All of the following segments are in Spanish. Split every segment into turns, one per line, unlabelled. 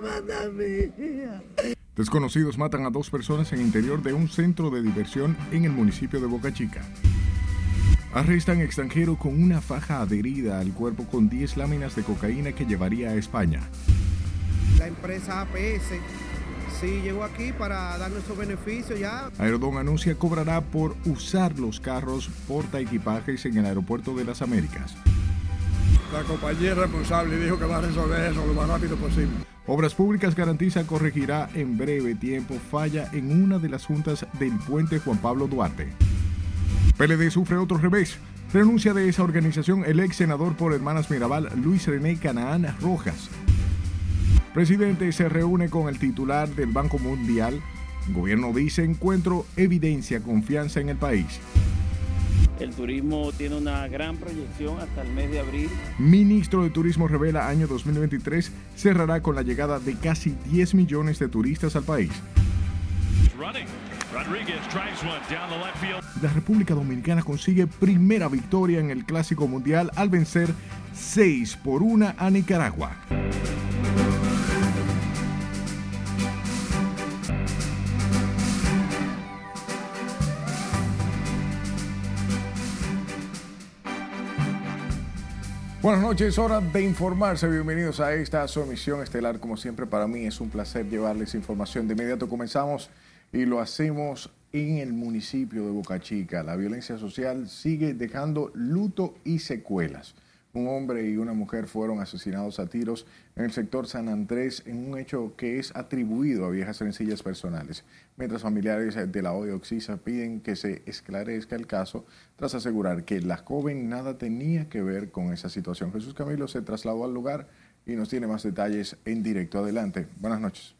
me manda a mí.
Desconocidos matan a dos personas en el interior de un centro de diversión en el municipio de Boca Chica. Arrestan extranjero con una faja adherida al cuerpo con 10 láminas de cocaína que llevaría a España.
La empresa APS sí llegó aquí para dar nuestros beneficios ya.
Aerodón anuncia cobrará por usar los carros porta equipajes en el aeropuerto de las Américas.
La compañía es responsable y dijo que va a resolver eso lo más rápido posible.
Obras Públicas garantiza corregirá en breve tiempo falla en una de las juntas del puente Juan Pablo Duarte. PLD sufre otro revés. Renuncia de esa organización el ex senador por Hermanas Mirabal, Luis René Canaán Rojas. Presidente se reúne con el titular del Banco Mundial. gobierno dice encuentro evidencia confianza en el país.
El turismo tiene una gran proyección hasta el mes de abril.
Ministro de Turismo revela año 2023 cerrará con la llegada de casi 10 millones de turistas al país. La República Dominicana consigue primera victoria en el Clásico Mundial al vencer 6 por 1 a Nicaragua. Buenas noches, hora de informarse. Bienvenidos a esta su emisión estelar. Como siempre, para mí es un placer llevarles información. De inmediato comenzamos y lo hacemos en el municipio de Boca Chica. La violencia social sigue dejando luto y secuelas. Un hombre y una mujer fueron asesinados a tiros en el sector San Andrés en un hecho que es atribuido a viejas sencillas personales, mientras familiares de la OE Oxisa piden que se esclarezca el caso tras asegurar que la joven nada tenía que ver con esa situación. Jesús Camilo se trasladó al lugar y nos tiene más detalles en directo. Adelante. Buenas noches.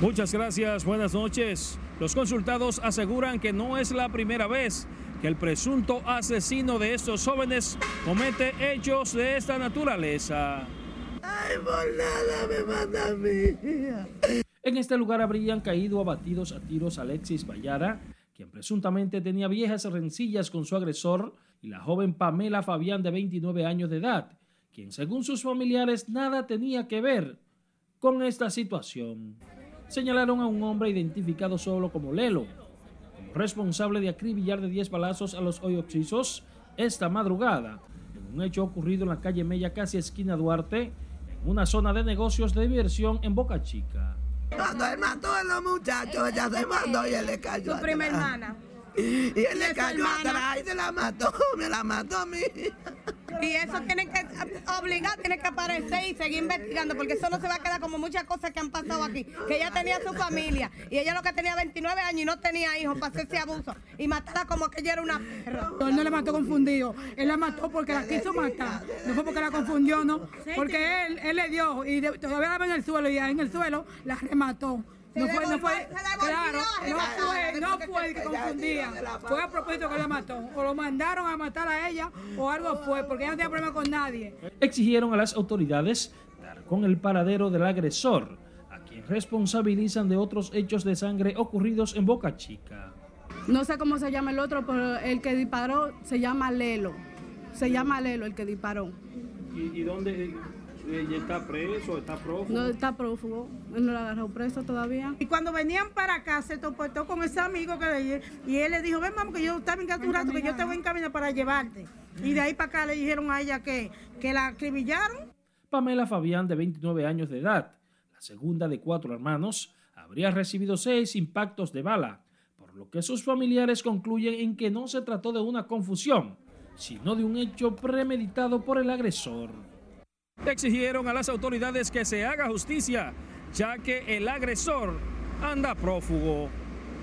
Muchas gracias, buenas noches. Los consultados aseguran que no es la primera vez que el presunto asesino de estos jóvenes comete hechos de esta naturaleza.
Ay, por nada me manda a mí.
En este lugar habrían caído abatidos a tiros Alexis Vallara, quien presuntamente tenía viejas rencillas con su agresor, y la joven Pamela Fabián de 29 años de edad, quien según sus familiares nada tenía que ver con esta situación señalaron a un hombre identificado solo como Lelo, responsable de acribillar de 10 balazos a los hoyoxisos esta madrugada, en un hecho ocurrido en la calle Mella, casi esquina Duarte, en una zona de negocios de diversión en Boca Chica.
Cuando él mató a los muchachos, ella se mandó y él le cayó.
Su prima hermana.
Y él le cayó atrás y se la mató, me la mató a mí.
Y eso tiene que obligar, tiene que aparecer y seguir investigando, porque eso no se va a quedar como muchas cosas que han pasado aquí. Que ella tenía su familia y ella lo que tenía 29 años y no tenía hijos para hacer ese abuso y matarla como que ella era una perra.
Él no la mató confundido, él la mató porque la quiso matar. No fue porque la confundió, no. Porque él, él le dio y todavía la en el suelo y en el suelo la remató. No fue, no fue, claro, no fue, no fue el que confundía. Fue a propósito que la mató. O lo mandaron a matar a ella o algo fue, porque ella no tenía problema con nadie.
Exigieron a las autoridades dar con el paradero del agresor, a quien responsabilizan de otros hechos de sangre ocurridos en Boca Chica.
No sé cómo se llama el otro, pero el que disparó se llama Lelo. Se llama Lelo el que disparó.
¿Y, y dónde? ¿Ella está preso? ¿Está prófugo?
No, está prófugo. Él no lo agarró preso todavía.
Y cuando venían para acá, se topó con ese amigo que le y él le dijo, ven, mamá, que yo estaba en un rato, que yo te voy en camino para llevarte. Y de ahí para acá le dijeron a ella que, que la acribillaron.
Pamela Fabián, de 29 años de edad, la segunda de cuatro hermanos, habría recibido seis impactos de bala, por lo que sus familiares concluyen en que no se trató de una confusión, sino de un hecho premeditado por el agresor. Exigieron a las autoridades que se haga justicia, ya que el agresor anda prófugo.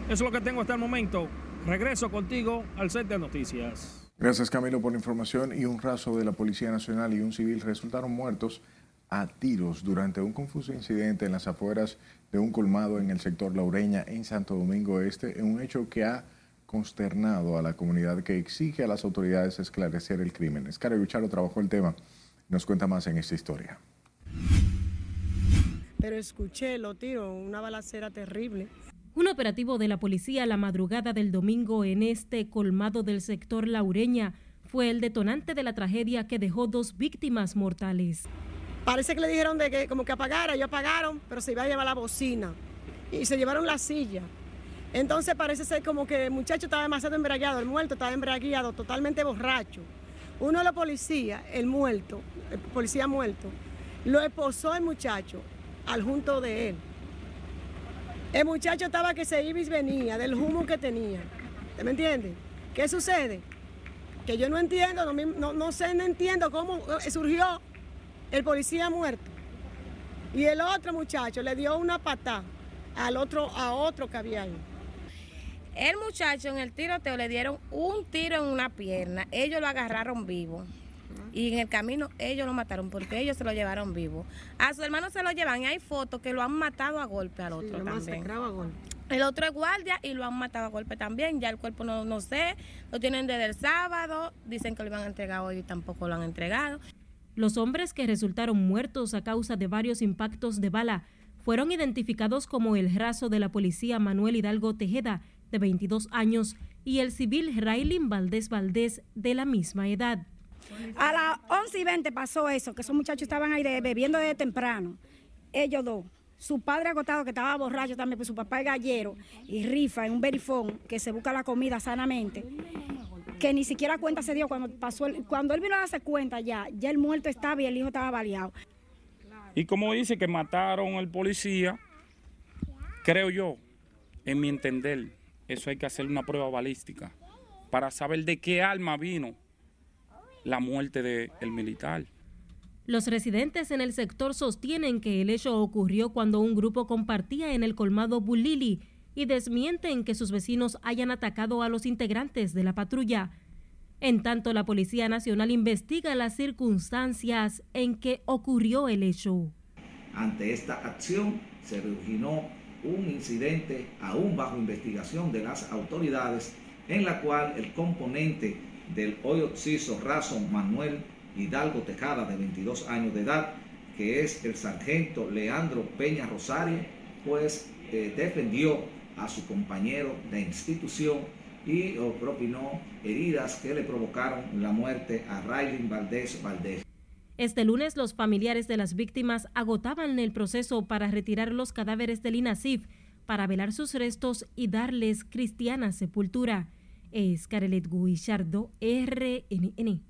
Eso es lo que tengo hasta el momento. Regreso contigo al set de noticias.
Gracias Camilo por la información y un raso de la Policía Nacional y un civil resultaron muertos a tiros durante un confuso incidente en las afueras de un colmado en el sector Laureña en Santo Domingo Este, en un hecho que ha consternado a la comunidad que exige a las autoridades esclarecer el crimen. Escara Bicharo trabajó el tema. Nos cuenta más en esta historia.
Pero escuché lo tiro, una balacera terrible.
Un operativo de la policía la madrugada del domingo en este colmado del sector Laureña fue el detonante de la tragedia que dejó dos víctimas mortales.
Parece que le dijeron de que como que apagara, ellos apagaron, pero se iba a llevar la bocina y se llevaron la silla. Entonces parece ser como que el muchacho estaba demasiado embriagado, el muerto estaba embriagado, totalmente borracho. Uno de los policías, el muerto, el policía muerto, lo esposó el muchacho al junto de él. El muchacho estaba que se iba y venía del humo que tenía. ¿Usted me entiende? ¿Qué sucede? Que yo no entiendo, no, no, sé, no entiendo cómo eh, surgió el policía muerto. Y el otro muchacho le dio una patada al otro, a otro que había ahí.
El muchacho en el tiroteo le dieron un tiro en una pierna, ellos lo agarraron vivo. Y en el camino ellos lo mataron porque ellos se lo llevaron vivo. A su hermano se lo llevan y hay fotos que lo han matado a golpe al otro también. El otro es guardia y lo han matado a golpe también. Ya el cuerpo no, no sé, lo tienen desde el sábado, dicen que lo iban a entregar hoy y tampoco lo han entregado.
Los hombres que resultaron muertos a causa de varios impactos de bala fueron identificados como el raso de la policía Manuel Hidalgo Tejeda, de 22 años, y el civil Raylin Valdés Valdés, de la misma edad.
A las 11 y 20 pasó eso, que esos muchachos estaban ahí bebiendo de temprano. Ellos dos. Su padre agotado, que estaba borracho también, pues su papá es gallero y rifa en un verifón que se busca la comida sanamente. Que ni siquiera cuenta se dio cuando pasó. cuando él vino a darse cuenta ya, ya el muerto estaba y el hijo estaba baleado.
Y como dice que mataron al policía, creo yo, en mi entender, eso hay que hacer una prueba balística para saber de qué alma vino la muerte del militar.
Los residentes en el sector sostienen que el hecho ocurrió cuando un grupo compartía en el colmado Bulili y desmienten que sus vecinos hayan atacado a los integrantes de la patrulla. En tanto, la Policía Nacional investiga las circunstancias en que ocurrió el hecho.
Ante esta acción se originó un incidente aún bajo investigación de las autoridades en la cual el componente del hoy occiso raso Manuel Hidalgo Tejada de 22 años de edad, que es el sargento Leandro Peña Rosario, pues eh, defendió a su compañero de institución y propinó heridas que le provocaron la muerte a Raylin Valdés Valdés.
Este lunes los familiares de las víctimas agotaban el proceso para retirar los cadáveres del INASIF para velar sus restos y darles cristiana sepultura. Es Carelet Guillardo, RNN.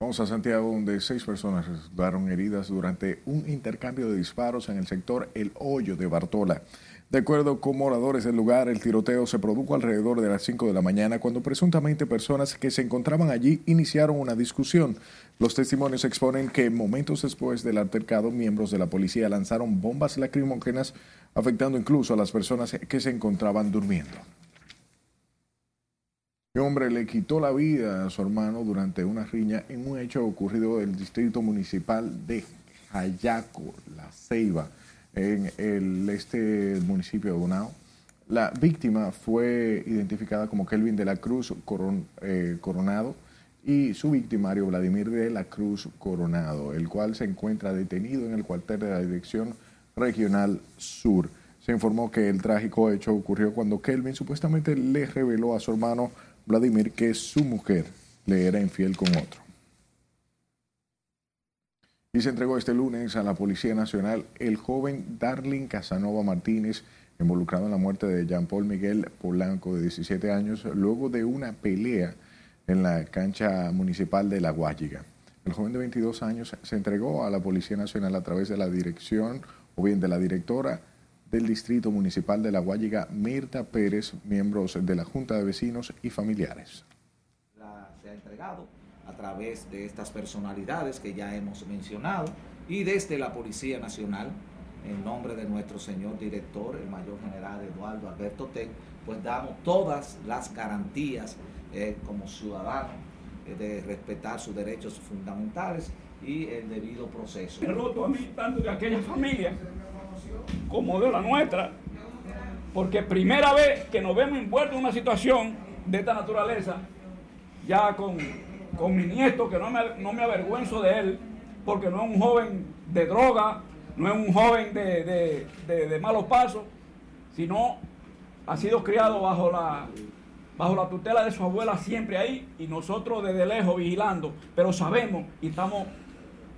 Vamos a Santiago, donde seis personas resultaron heridas durante un intercambio de disparos en el sector El Hoyo de Bartola. De acuerdo con moradores del lugar, el tiroteo se produjo alrededor de las 5 de la mañana cuando presuntamente personas que se encontraban allí iniciaron una discusión. Los testimonios exponen que momentos después del altercado, miembros de la policía lanzaron bombas lacrimógenas, afectando incluso a las personas que se encontraban durmiendo. Un hombre le quitó la vida a su hermano durante una riña en un hecho ocurrido en el distrito municipal de Jayaco, La Ceiba en el este municipio de Bonao. La víctima fue identificada como Kelvin de la Cruz eh, Coronado y su victimario Vladimir de la Cruz Coronado, el cual se encuentra detenido en el cuartel de la Dirección Regional Sur. Se informó que el trágico hecho ocurrió cuando Kelvin supuestamente le reveló a su hermano Vladimir que su mujer le era infiel con otro y se entregó este lunes a la Policía Nacional el joven Darling Casanova Martínez, involucrado en la muerte de Jean Paul Miguel Polanco, de 17 años, luego de una pelea en la cancha municipal de La Guayiga. El joven de 22 años se entregó a la Policía Nacional a través de la dirección o bien de la directora del Distrito Municipal de La Guayiga, Mirta Pérez, miembros de la Junta de Vecinos y familiares.
se ha entregado a través de estas personalidades que ya hemos mencionado y desde la Policía Nacional, en nombre de nuestro señor director, el mayor general Eduardo Alberto Ten, pues damos todas las garantías eh, como ciudadanos eh, de respetar sus derechos fundamentales y el debido proceso.
Me roto a mí tanto de aquella familia como de la nuestra, porque primera vez que nos vemos envueltos en una situación de esta naturaleza, ya con con mi nieto, que no me, no me avergüenzo de él, porque no es un joven de droga, no es un joven de, malos pasos, sino ha sido criado bajo la, bajo la tutela de su abuela siempre ahí y nosotros desde lejos vigilando, pero sabemos y estamos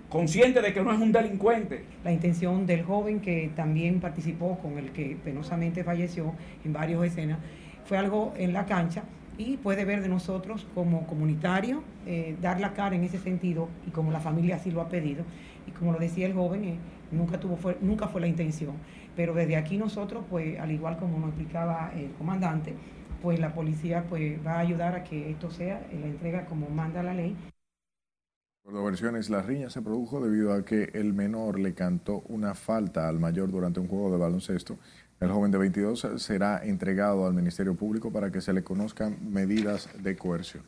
consciente de que no es un delincuente.
La intención del joven que también participó con el que penosamente falleció en varias escenas fue algo en la cancha y puede ver de nosotros como comunitario eh, dar la cara en ese sentido y como la familia así lo ha pedido y como lo decía el joven eh, nunca tuvo fue, nunca fue la intención pero desde aquí nosotros pues al igual como nos explicaba el comandante pues la policía pues va a ayudar a que esto sea la entrega como manda la ley
por versiones, la riña se produjo debido a que el menor le cantó una falta al mayor durante un juego de baloncesto. El joven de 22 será entregado al Ministerio Público para que se le conozcan medidas de coerción.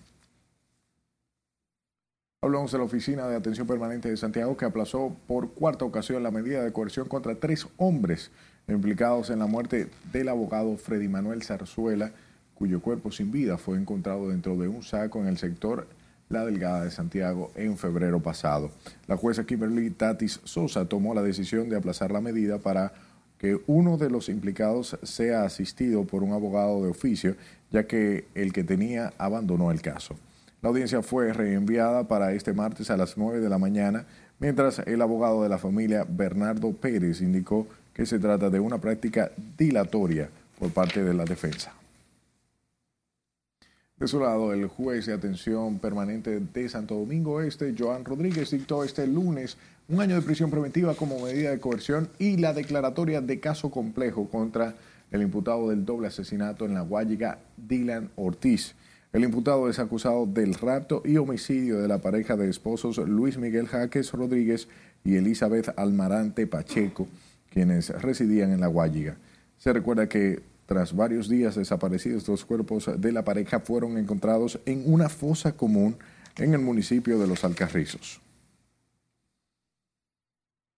Hablamos de la Oficina de Atención Permanente de Santiago que aplazó por cuarta ocasión la medida de coerción contra tres hombres implicados en la muerte del abogado Freddy Manuel Zarzuela, cuyo cuerpo sin vida fue encontrado dentro de un saco en el sector la Delgada de Santiago en febrero pasado. La jueza Kimberly Tatis Sosa tomó la decisión de aplazar la medida para que uno de los implicados sea asistido por un abogado de oficio, ya que el que tenía abandonó el caso. La audiencia fue reenviada para este martes a las 9 de la mañana, mientras el abogado de la familia, Bernardo Pérez, indicó que se trata de una práctica dilatoria por parte de la defensa. De su lado, el juez de atención permanente de Santo Domingo Este, Joan Rodríguez, dictó este lunes un año de prisión preventiva como medida de coerción y la declaratoria de caso complejo contra el imputado del doble asesinato en la Guayiga, Dylan Ortiz. El imputado es acusado del rapto y homicidio de la pareja de esposos Luis Miguel Jaques Rodríguez y Elizabeth Almarante Pacheco, quienes residían en la Guayiga. Se recuerda que tras varios días desaparecidos, los cuerpos de la pareja fueron encontrados en una fosa común en el municipio de Los Alcarrizos.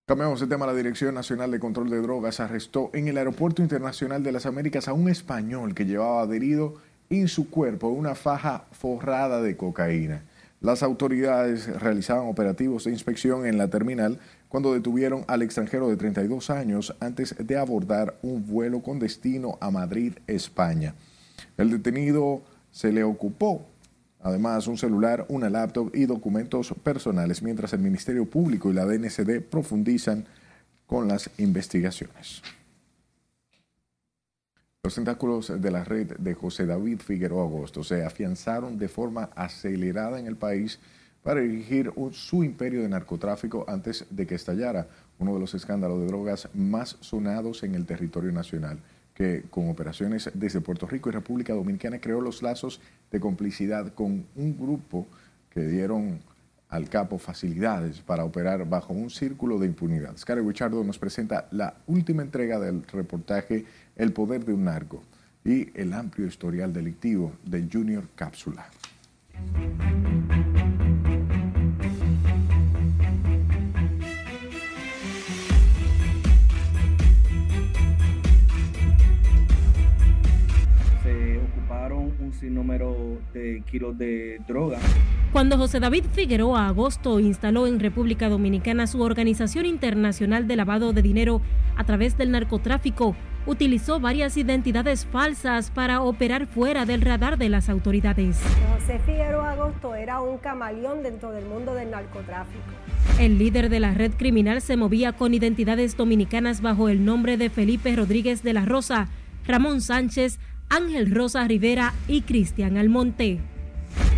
Cambiamos de tema. La Dirección Nacional de Control de Drogas arrestó en el Aeropuerto Internacional de las Américas a un español que llevaba adherido en su cuerpo una faja forrada de cocaína. Las autoridades realizaban operativos de inspección en la terminal cuando detuvieron al extranjero de 32 años antes de abordar un vuelo con destino a Madrid, España. El detenido se le ocupó además un celular, una laptop y documentos personales, mientras el Ministerio Público y la DNCD profundizan con las investigaciones. Los tentáculos de la red de José David Figueroa Agosto se afianzaron de forma acelerada en el país para dirigir su imperio de narcotráfico antes de que estallara uno de los escándalos de drogas más sonados en el territorio nacional, que con operaciones desde Puerto Rico y República Dominicana creó los lazos de complicidad con un grupo que dieron al capo facilidades para operar bajo un círculo de impunidad. Scarlett Wichardo nos presenta la última entrega del reportaje El poder de un narco y el amplio historial delictivo de Junior Cápsula.
sin número de kilos de droga.
Cuando José David Figueroa Agosto instaló en República Dominicana su Organización Internacional de Lavado de Dinero a través del narcotráfico, utilizó varias identidades falsas para operar fuera del radar de las autoridades.
José Figueroa Agosto era un camaleón dentro del mundo del narcotráfico.
El líder de la red criminal se movía con identidades dominicanas bajo el nombre de Felipe Rodríguez de la Rosa, Ramón Sánchez, Ángel Rosa Rivera y Cristian Almonte.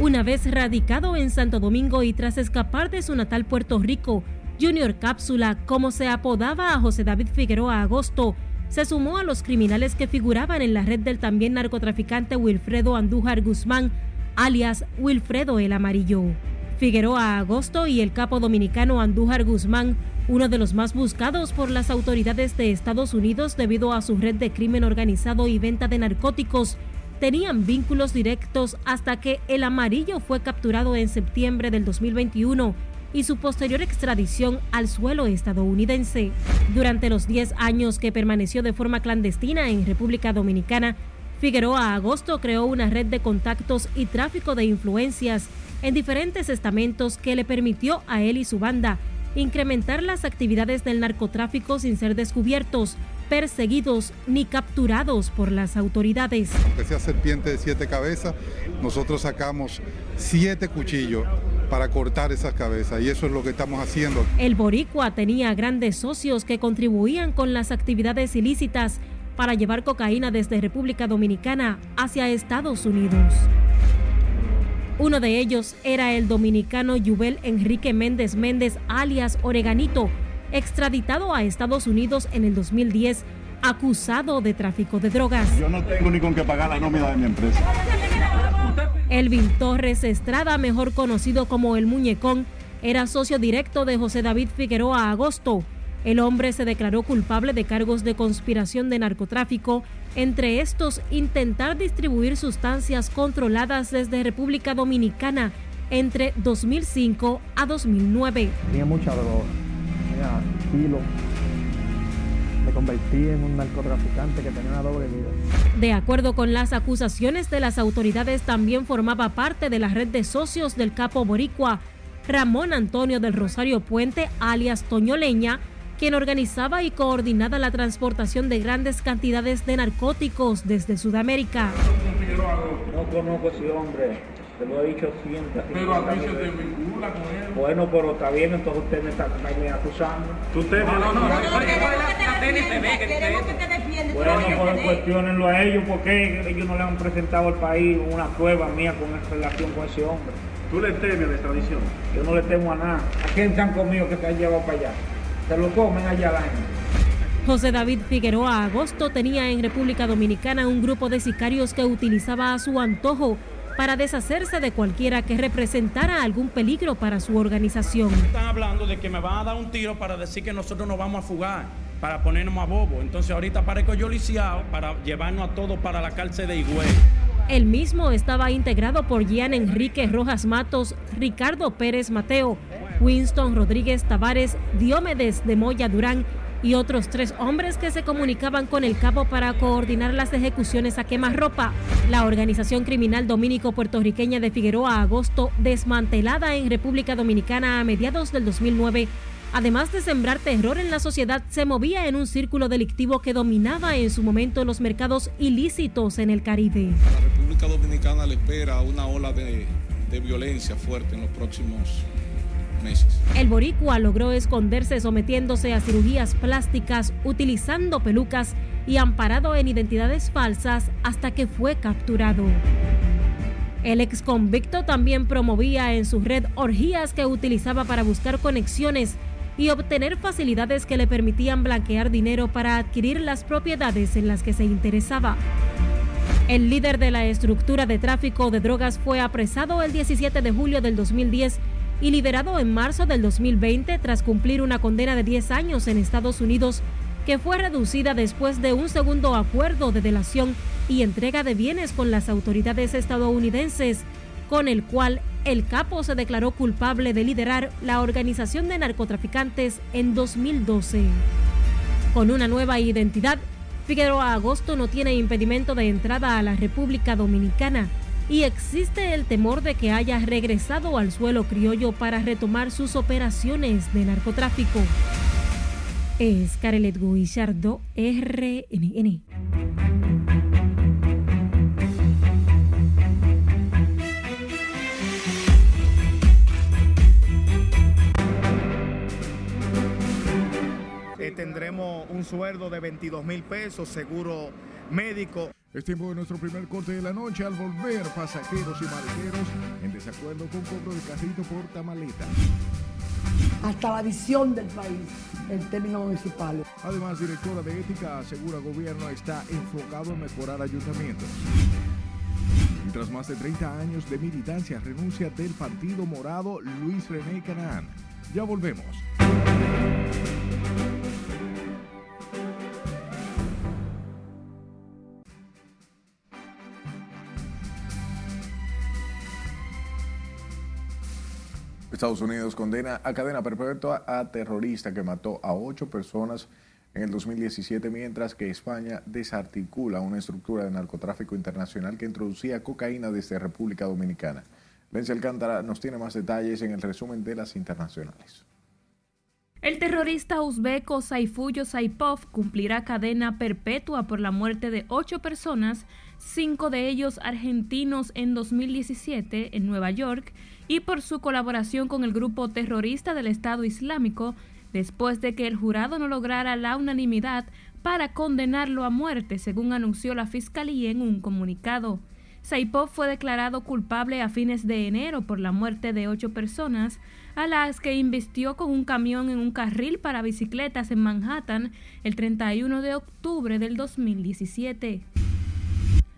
Una vez radicado en Santo Domingo y tras escapar de su natal Puerto Rico, Junior Cápsula, como se apodaba a José David Figueroa Agosto, se sumó a los criminales que figuraban en la red del también narcotraficante Wilfredo Andújar Guzmán, alias Wilfredo el Amarillo. Figueroa Agosto y el capo dominicano Andújar Guzmán uno de los más buscados por las autoridades de Estados Unidos debido a su red de crimen organizado y venta de narcóticos, tenían vínculos directos hasta que el amarillo fue capturado en septiembre del 2021 y su posterior extradición al suelo estadounidense. Durante los 10 años que permaneció de forma clandestina en República Dominicana, Figueroa Agosto creó una red de contactos y tráfico de influencias en diferentes estamentos que le permitió a él y su banda incrementar las actividades del narcotráfico sin ser descubiertos, perseguidos ni capturados por las autoridades.
Aunque sea serpiente de siete cabezas, nosotros sacamos siete cuchillos para cortar esas cabezas y eso es lo que estamos haciendo.
El boricua tenía grandes socios que contribuían con las actividades ilícitas para llevar cocaína desde República Dominicana hacia Estados Unidos. Uno de ellos era el dominicano Yubel Enrique Méndez Méndez, alias Oreganito, extraditado a Estados Unidos en el 2010, acusado de tráfico de drogas.
Yo no tengo ni con qué pagar la nómina de mi empresa.
Elvin Torres Estrada, mejor conocido como El Muñecón, era socio directo de José David Figueroa Agosto. El hombre se declaró culpable de cargos de conspiración de narcotráfico, entre estos intentar distribuir sustancias controladas desde República Dominicana entre 2005 a 2009.
Tenía mucha droga, tenía kilos. Convertí en un narcotraficante que tenía una doble vida.
De acuerdo con las acusaciones de las autoridades, también formaba parte de la red de socios del capo boricua, Ramón Antonio del Rosario Puente, alias Toño Leña, quien organizaba y coordinaba la transportación de grandes cantidades de narcóticos desde Sudamérica.
No conozco a ese hombre, te lo he dicho siempre.
Pero a ti se te vincula con él.
Bueno, pero está bien, entonces usted me está, acusando.
Usted no, no, no.
Bueno, pues cuestionenlo a ellos, porque ellos no le han presentado al país una prueba mía con relación con ese hombre.
¿Tú le temes a la extradición?
Yo no le temo a nada. ¿A quién están conmigo que te han llevado para allá? Se lo comen allá la gente.
José David Figueroa Agosto tenía en República Dominicana un grupo de sicarios que utilizaba a su antojo para deshacerse de cualquiera que representara algún peligro para su organización.
Están hablando de que me van a dar un tiro para decir que nosotros nos vamos a fugar, para ponernos a bobo. Entonces ahorita parezco yo lisiado para llevarnos a todos para la cárcel de Higüey.
El mismo estaba integrado por Gian Enrique Rojas Matos, Ricardo Pérez Mateo, Winston Rodríguez Tavares, Diomedes de Moya Durán y otros tres hombres que se comunicaban con el capo para coordinar las ejecuciones a quemarropa. La organización criminal dominico puertorriqueña de Figueroa Agosto, desmantelada en República Dominicana a mediados del 2009, además de sembrar terror en la sociedad, se movía en un círculo delictivo que dominaba en su momento los mercados ilícitos en el Caribe.
La República Dominicana le espera una ola de, de violencia fuerte en los próximos meses.
El boricua logró esconderse sometiéndose a cirugías plásticas, utilizando pelucas y amparado en identidades falsas hasta que fue capturado. El ex convicto también promovía en su red orgías que utilizaba para buscar conexiones y obtener facilidades que le permitían blanquear dinero para adquirir las propiedades en las que se interesaba. El líder de la estructura de tráfico de drogas fue apresado el 17 de julio del 2010 y liberado en marzo del 2020 tras cumplir una condena de 10 años en Estados Unidos que fue reducida después de un segundo acuerdo de delación y entrega de bienes con las autoridades estadounidenses, con el cual el capo se declaró culpable de liderar la organización de narcotraficantes en 2012. Con una nueva identidad, Figueroa Agosto no tiene impedimento de entrada a la República Dominicana y existe el temor de que haya regresado al suelo criollo para retomar sus operaciones de narcotráfico. Es Carelet Guillardo, RNN.
Eh, tendremos un sueldo de 22 mil pesos, seguro médico.
Es tiempo de nuestro primer corte de la noche. Al volver, pasajeros y maleteros en desacuerdo con cobro de carrito por tamaleta.
Hasta la visión del país en términos municipales.
Además, directora de ética asegura gobierno está enfocado en mejorar ayuntamientos. Y tras más de 30 años de militancia, renuncia del Partido Morado Luis René Canaán. Ya volvemos. Estados Unidos condena a cadena perpetua a terrorista que mató a ocho personas en el 2017, mientras que España desarticula una estructura de narcotráfico internacional que introducía cocaína desde República Dominicana. Lencia Alcántara nos tiene más detalles en el resumen de las internacionales.
El terrorista uzbeco Saifuyo Saipov cumplirá cadena perpetua por la muerte de ocho personas, cinco de ellos argentinos en 2017 en Nueva York, y por su colaboración con el grupo terrorista del Estado Islámico, después de que el jurado no lograra la unanimidad para condenarlo a muerte, según anunció la Fiscalía en un comunicado. Saipov fue declarado culpable a fines de enero por la muerte de ocho personas, a las que invistió con un camión en un carril para bicicletas en Manhattan el 31 de octubre del 2017.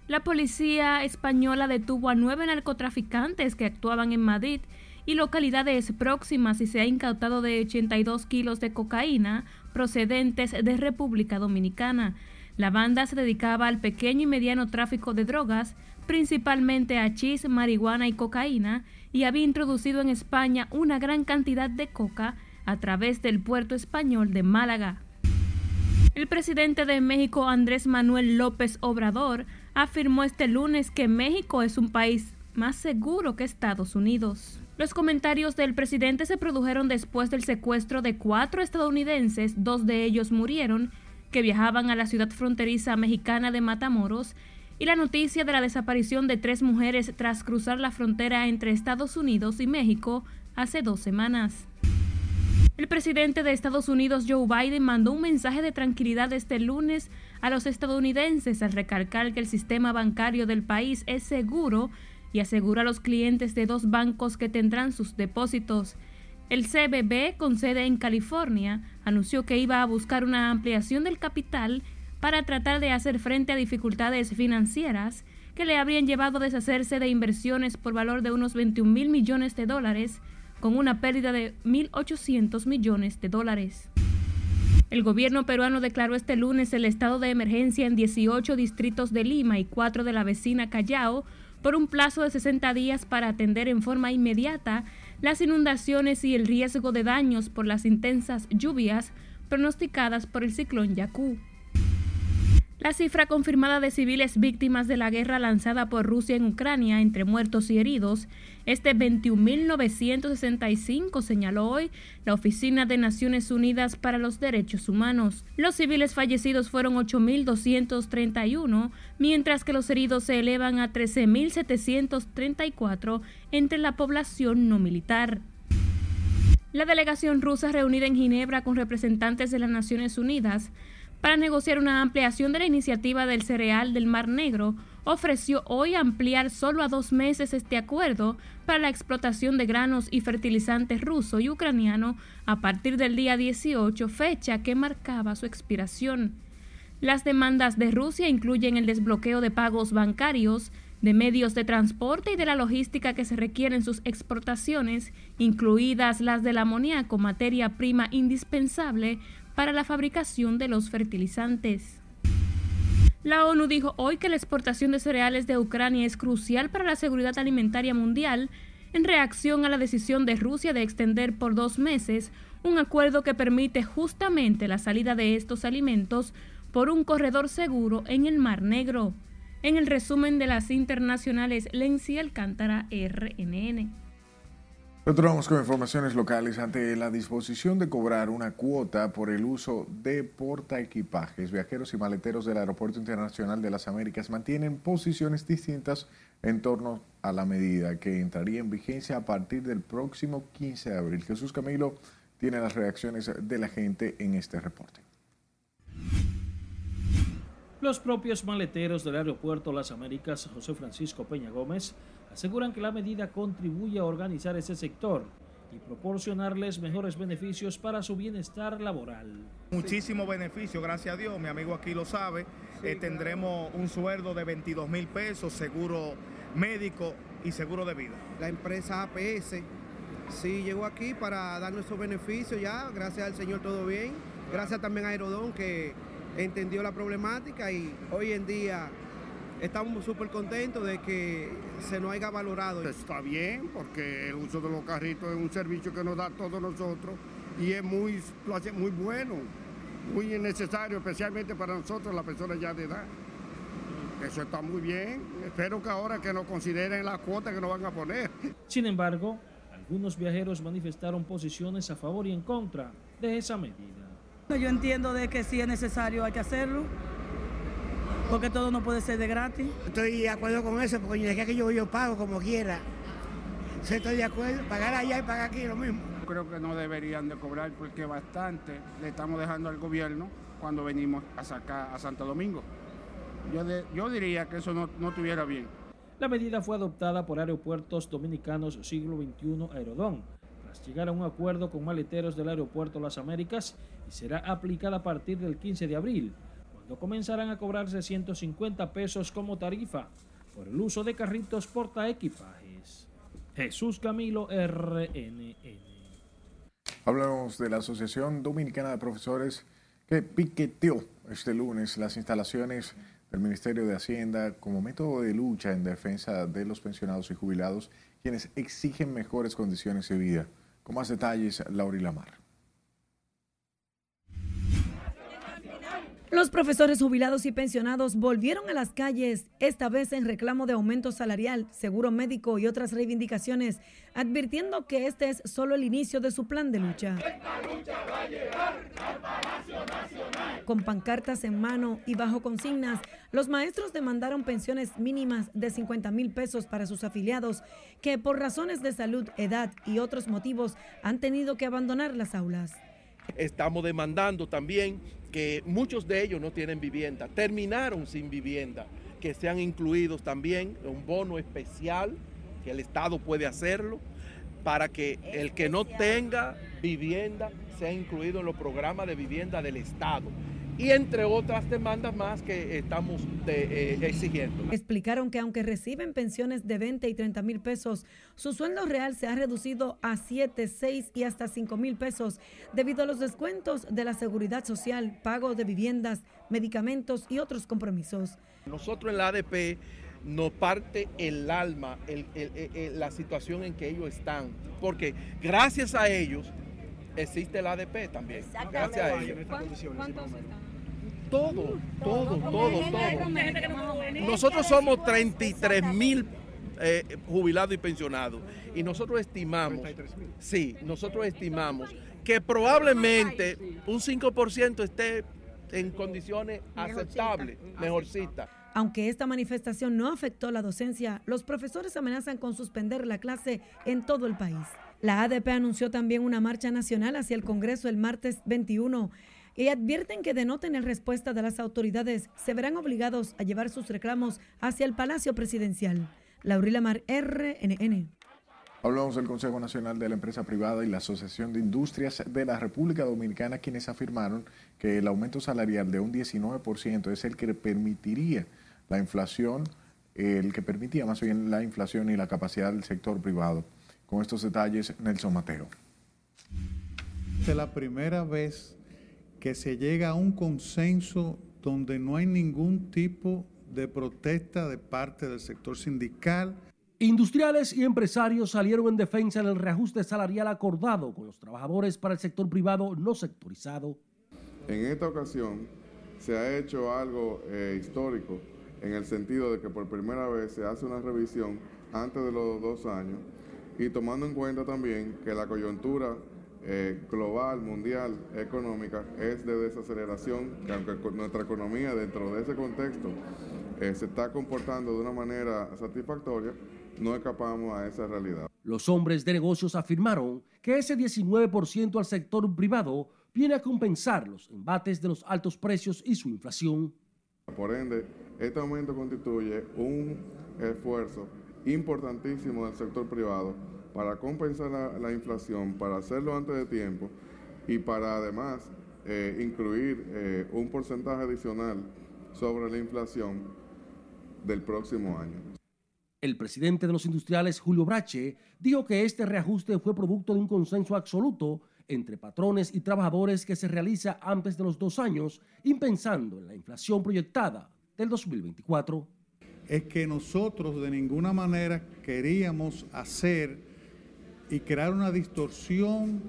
La policía española detuvo a nueve narcotraficantes que actuaban en Madrid y localidades próximas y se ha incautado de 82 kilos de cocaína procedentes de República Dominicana. La banda se dedicaba al pequeño y mediano tráfico de drogas, principalmente a chis, marihuana y cocaína, y había introducido en España una gran cantidad de coca a través del puerto español de Málaga. El presidente de México, Andrés Manuel López Obrador, afirmó este lunes que México es un país más seguro que Estados Unidos. Los comentarios del presidente se produjeron después del secuestro de cuatro estadounidenses, dos de ellos murieron, que viajaban a la ciudad fronteriza mexicana de Matamoros, y la noticia de la desaparición de tres mujeres tras cruzar la frontera entre Estados Unidos y México hace dos semanas. El presidente de Estados Unidos, Joe Biden, mandó un mensaje de tranquilidad este lunes a los estadounidenses al recalcar que el sistema bancario del país es seguro y asegura a los clientes de dos bancos que tendrán sus depósitos. El CBB, con sede en California, anunció que iba a buscar una ampliación del capital para tratar de hacer frente a dificultades financieras que le habrían llevado a deshacerse de inversiones por valor de unos 21 mil millones de dólares, con una pérdida de 1.800 millones de dólares. El gobierno peruano declaró este lunes el estado de emergencia en 18 distritos de Lima y 4 de la vecina Callao por un plazo de 60 días para atender en forma inmediata las inundaciones y el riesgo de daños por las intensas lluvias pronosticadas por el ciclón Yaku. La cifra confirmada de civiles víctimas de la guerra lanzada por Rusia en Ucrania entre muertos y heridos es de 21.965, señaló hoy la Oficina de Naciones Unidas para los Derechos Humanos. Los civiles fallecidos fueron 8.231, mientras que los heridos se elevan a 13.734 entre la población no militar. La delegación rusa reunida en Ginebra con representantes de las Naciones Unidas para negociar una ampliación de la iniciativa del cereal del Mar Negro, ofreció hoy ampliar solo a dos meses este acuerdo para la explotación de granos y fertilizantes ruso y ucraniano a partir del día 18, fecha que marcaba su expiración. Las demandas de Rusia incluyen el desbloqueo de pagos bancarios, de medios de transporte y de la logística que se requieren en sus exportaciones, incluidas las del amoníaco, materia prima indispensable para la fabricación de los fertilizantes. La ONU dijo hoy que la exportación de cereales de Ucrania es crucial para la seguridad alimentaria mundial en reacción a la decisión de Rusia de extender por dos meses un acuerdo que permite justamente la salida de estos alimentos por un corredor seguro en el Mar Negro. En el resumen de las internacionales, Lenzi Alcántara, RNN.
Continuamos con informaciones locales ante la disposición de cobrar una cuota por el uso de portaequipajes. Viajeros y maleteros del Aeropuerto Internacional de las Américas mantienen posiciones distintas en torno a la medida que entraría en vigencia a partir del próximo 15 de abril. Jesús Camilo tiene las reacciones de la gente en este reporte.
Los propios maleteros del Aeropuerto Las Américas, José Francisco Peña Gómez, aseguran que la medida contribuye a organizar ese sector y proporcionarles mejores beneficios para su bienestar laboral.
Muchísimo beneficio, gracias a Dios, mi amigo aquí lo sabe. Eh, tendremos un sueldo de 22 mil pesos, seguro médico y seguro de vida.
La empresa APS sí llegó aquí para darnos esos beneficios ya, gracias al Señor todo bien. Gracias también a Aerodón que entendió la problemática y hoy en día estamos súper contentos de que se nos haya valorado.
Está bien, porque el uso de los carritos es un servicio que nos da a todos nosotros y es muy, muy bueno, muy necesario, especialmente para nosotros, las personas ya de edad. Eso está muy bien. Espero que ahora que nos consideren la cuota que nos van a poner.
Sin embargo, Algunos viajeros manifestaron posiciones a favor y en contra de esa medida.
Yo entiendo de que si es necesario hay que hacerlo, porque todo no puede ser de gratis.
Estoy de acuerdo con eso, porque de que yo, yo pago como quiera. Si estoy de acuerdo, pagar allá y pagar aquí lo mismo.
Creo que no deberían de cobrar porque bastante le estamos dejando al gobierno cuando venimos a sacar a Santo Domingo. Yo, de, yo diría que eso no, no estuviera bien.
La medida fue adoptada por Aeropuertos Dominicanos Siglo XXI Aerodón, tras llegar a un acuerdo con maleteros del Aeropuerto Las Américas y será aplicada a partir del 15 de abril, cuando comenzarán a cobrarse 150 pesos como tarifa por el uso de carritos portaequipajes. Jesús Camilo RNN.
Hablamos de la Asociación Dominicana de Profesores que piqueteó este lunes las instalaciones del Ministerio de Hacienda como método de lucha en defensa de los pensionados y jubilados, quienes exigen mejores condiciones de vida. Con más detalles, Laura Lamar.
Los profesores jubilados y pensionados volvieron a las calles, esta vez en reclamo de aumento salarial, seguro médico y otras reivindicaciones, advirtiendo que este es solo el inicio de su plan de lucha. Con pancartas en mano y bajo consignas, los maestros demandaron pensiones mínimas de 50 mil pesos para sus afiliados que por razones de salud, edad y otros motivos han tenido que abandonar las aulas.
Estamos demandando también que muchos de ellos no tienen vivienda, terminaron sin vivienda, que sean incluidos también un bono especial, que el Estado puede hacerlo, para que el que no tenga vivienda sea incluido en los programas de vivienda del Estado y entre otras demandas más que estamos de, eh, exigiendo.
Explicaron que aunque reciben pensiones de 20 y 30 mil pesos, su sueldo real se ha reducido a 7, 6 y hasta 5 mil pesos debido a los descuentos de la seguridad social, pago de viviendas, medicamentos y otros compromisos.
Nosotros en la ADP nos parte el alma el, el, el, la situación en que ellos están, porque gracias a ellos existe la ADP también. Gracias a ellos.
¿Cuántos están?
Todo, todo, todo, todo. Nosotros somos 33 mil eh, jubilados y pensionados y nosotros estimamos, sí, nosotros estimamos que probablemente un 5% esté en condiciones aceptables, mejorcita.
Aunque esta manifestación no afectó la docencia, los profesores amenazan con suspender la clase en todo el país. La ADP anunció también una marcha nacional hacia el Congreso el martes 21 y advierten que de no tener respuesta de las autoridades se verán obligados a llevar sus reclamos hacia el Palacio Presidencial. Laurila Mar, RNN.
Hablamos del Consejo Nacional de la Empresa Privada y la Asociación de Industrias de la República Dominicana, quienes afirmaron que el aumento salarial de un 19% es el que permitiría la inflación, el que permitía más bien la inflación y la capacidad del sector privado. Con estos detalles, Nelson Mateo.
Es la primera vez que se llega a un consenso donde no hay ningún tipo de protesta de parte del sector sindical.
Industriales y empresarios salieron en defensa del reajuste salarial acordado con los trabajadores para el sector privado no sectorizado.
En esta ocasión se ha hecho algo eh, histórico en el sentido de que por primera vez se hace una revisión antes de los dos años y tomando en cuenta también que la coyuntura eh, global, mundial, económica, es de desaceleración, que aunque nuestra economía dentro de ese contexto eh, se está comportando de una manera satisfactoria, no escapamos a esa realidad.
Los hombres de negocios afirmaron que ese 19% al sector privado viene a compensar los embates de los altos precios y su inflación.
Por ende, este aumento constituye un esfuerzo importantísimo del sector privado para compensar la, la, inflación, para hacerlo antes de tiempo y para además eh, incluir eh, un porcentaje adicional sobre la inflación del próximo año.
El presidente de los industriales, Julio Brache, dijo que este reajuste fue producto de un consenso absoluto entre patrones y trabajadores que se realiza antes de los dos años, impensando en la inflación proyectada del 2024.
Es que nosotros de ninguna manera queríamos hacer y crear una distorsión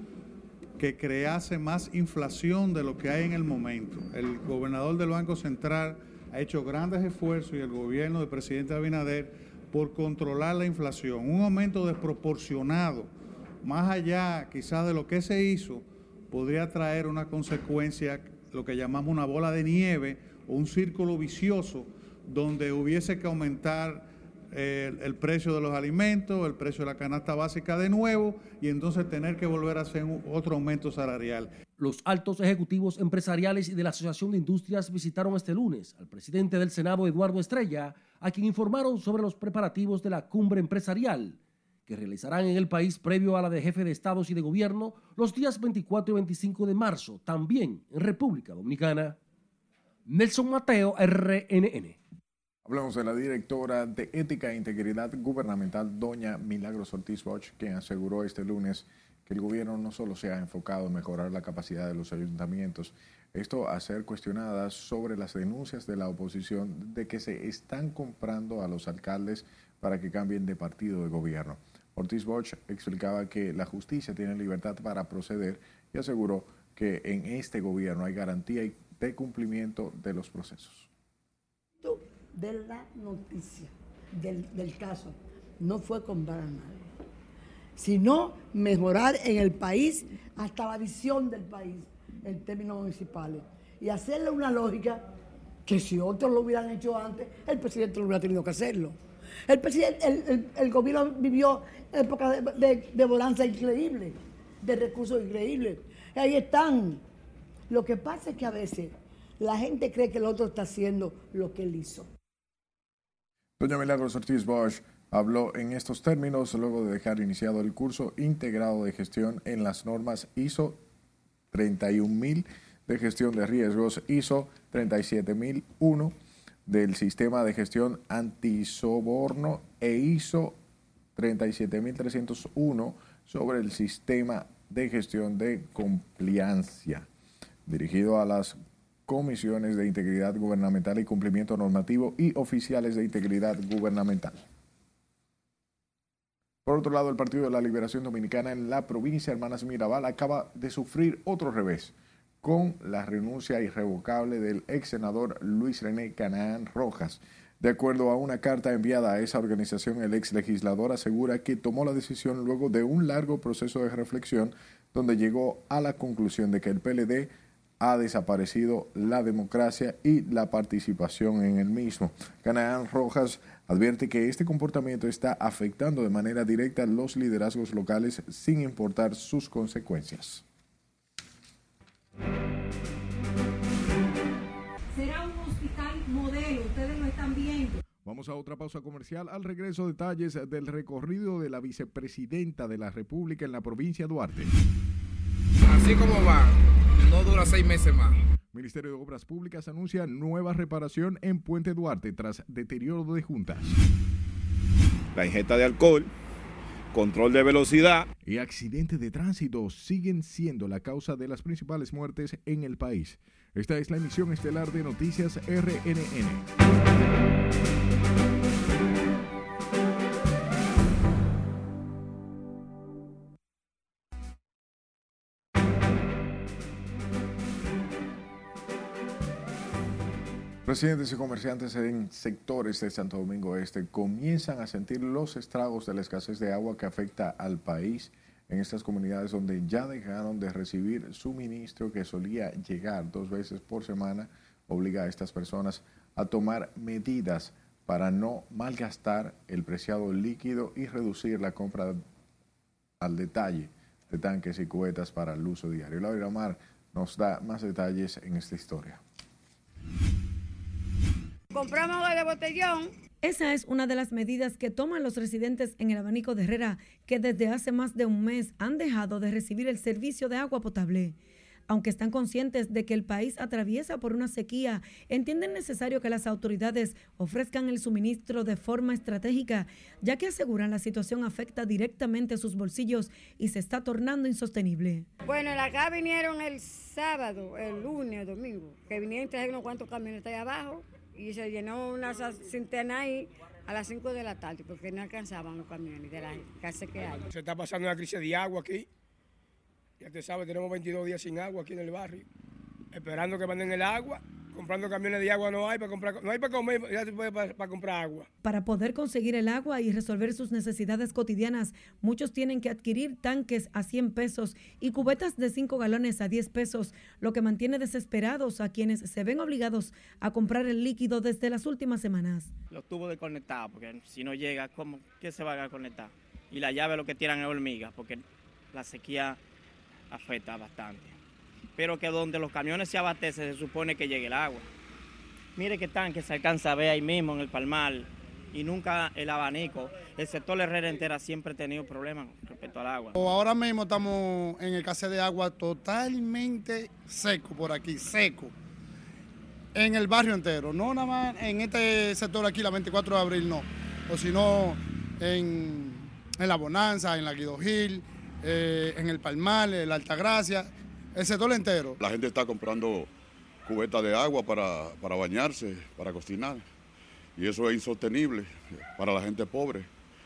que crease más inflación de lo que hay en el momento. El gobernador del Banco Central ha hecho grandes esfuerzos y el gobierno del presidente Abinader por controlar la inflación. Un aumento desproporcionado más allá quizás de lo que se hizo, podría traer una consecuencia, lo que llamamos una bola de nieve o un círculo vicioso, donde hubiese que aumentar el, precio de los alimentos, el precio de la canasta básica de nuevo y entonces tener que volver a hacer otro aumento salarial.
Los altos ejecutivos empresariales y de la Asociación de Industrias visitaron este lunes al presidente del Senado, Eduardo Estrella, a quien informaron sobre los preparativos de la cumbre empresarial que realizarán en el país previo a la de jefe de estados y de gobierno los días 24 y 25 de marzo, también en República Dominicana. Nelson Mateo, RNN.
Hablamos de la directora de Ética e Integridad Gubernamental, doña Milagros Ortiz Bosch, quien aseguró este lunes que el gobierno no solo se ha enfocado en mejorar la capacidad de los ayuntamientos, esto a ser cuestionadas sobre las denuncias de la oposición de que se están comprando a los alcaldes para que cambien de partido de gobierno. Ortiz Bosch explicaba que la justicia tiene libertad para proceder y aseguró que en este gobierno hay garantía de cumplimiento de los procesos
de la noticia del, del, caso no fue comprar a nadie, sino mejorar en el país hasta la visión del país en términos municipales y hacerle una lógica que si otros lo hubieran hecho antes, el presidente no hubiera tenido que hacerlo. El, presidente, el, el, gobierno vivió época de, de, de bonanza increíble, de recursos increíbles. Ahí están. Lo que pasa es que a veces la gente cree que el otro está haciendo lo que él hizo.
Doña Milagros Ortiz Bosch habló en estos términos luego de dejar iniciado el curso integrado de gestión en las normas ISO 31000 de gestión de riesgos, ISO 37001 del sistema de gestión antisoborno e ISO 37301 sobre el sistema de gestión de compliancia, dirigido a las comisiones de integridad gubernamental y cumplimiento normativo y oficiales de integridad gubernamental. Por otro lado, el Partido de la Liberación Dominicana en la provincia Hermanas Mirabal acaba de sufrir otro revés con la renuncia irrevocable del ex senador Luis René Canaán Rojas. De acuerdo a una carta enviada a esa organización, el ex legislador asegura que tomó la decisión luego de un largo proceso de reflexión donde llegó a la conclusión de que el PLD ha desaparecido la democracia y la participación en el mismo. Canaán Rojas advierte que este comportamiento está afectando de manera directa los liderazgos locales sin importar sus consecuencias.
Será un hospital modelo, ustedes lo están viendo.
Vamos a otra pausa comercial. Al regreso, detalles del recorrido de la vicepresidenta de la República en la provincia de Duarte.
Así como va, no dura seis meses más.
Ministerio de Obras Públicas anuncia nueva reparación en Puente Duarte tras deterioro de juntas.
La ingesta de alcohol, control de velocidad
y accidentes de tránsito siguen siendo la causa de las principales muertes en el país. Esta es la emisión estelar de Noticias RNN. Residentes y comerciantes en sectores de Santo Domingo Este comienzan a sentir los estragos de la escasez de agua que afecta al país en estas comunidades donde ya dejaron de recibir suministro que solía llegar dos veces por semana, obliga a estas personas a tomar medidas para no malgastar el preciado líquido y reducir la compra al detalle de tanques y cubetas para el uso diario. Laura Mar nos da más detalles en esta historia.
Compramos agua de botellón.
Esa es una de las medidas que toman los residentes en el abanico de Herrera, que desde hace más de un mes han dejado de recibir el servicio de agua potable. Aunque están conscientes de que el país atraviesa por una sequía, entienden necesario que las autoridades ofrezcan el suministro de forma estratégica, ya que aseguran la situación afecta directamente a sus bolsillos y se está tornando insostenible.
Bueno, acá vinieron el sábado, el lunes, el domingo, que vinieron traer unos cuantos camiones ahí abajo y se llenó una cinterna ahí a las 5 de la tarde porque no alcanzaban los camiones de la casa que hay.
Se está pasando una crisis de agua aquí. Ya te sabes, tenemos 22 días sin agua aquí en el barrio, esperando que manden el agua comprando camiones de agua no hay para comprar, no hay para comer, ya se puede para, para comprar agua.
Para poder conseguir el agua y resolver sus necesidades cotidianas, muchos tienen que adquirir tanques a 100 pesos y cubetas de 5 galones a 10 pesos, lo que mantiene desesperados a quienes se ven obligados a comprar el líquido desde las últimas semanas.
Los tubos desconectados, porque si no llega, ¿cómo? ¿Qué se va a conectar? Y la llave lo que tiran es hormigas, porque la sequía afecta bastante. Pero que donde los camiones se abastecen se supone que llegue el agua. Mire qué tanque se alcanza a ver ahí mismo en el Palmar y nunca el abanico. El sector Herrera entera siempre ha tenido problemas respecto al agua.
Ahora mismo estamos en escasez de agua totalmente seco por aquí, seco. En el barrio entero, no nada más en este sector aquí, la 24 de abril, no. O si no, en, en La Bonanza, en la Guido Gil, eh, en el Palmar, en la Altagracia, el sector entero.
La gente está comprando cubetas de agua para, para bañarse, para cocinar. Y eso es insostenible para la gente pobre.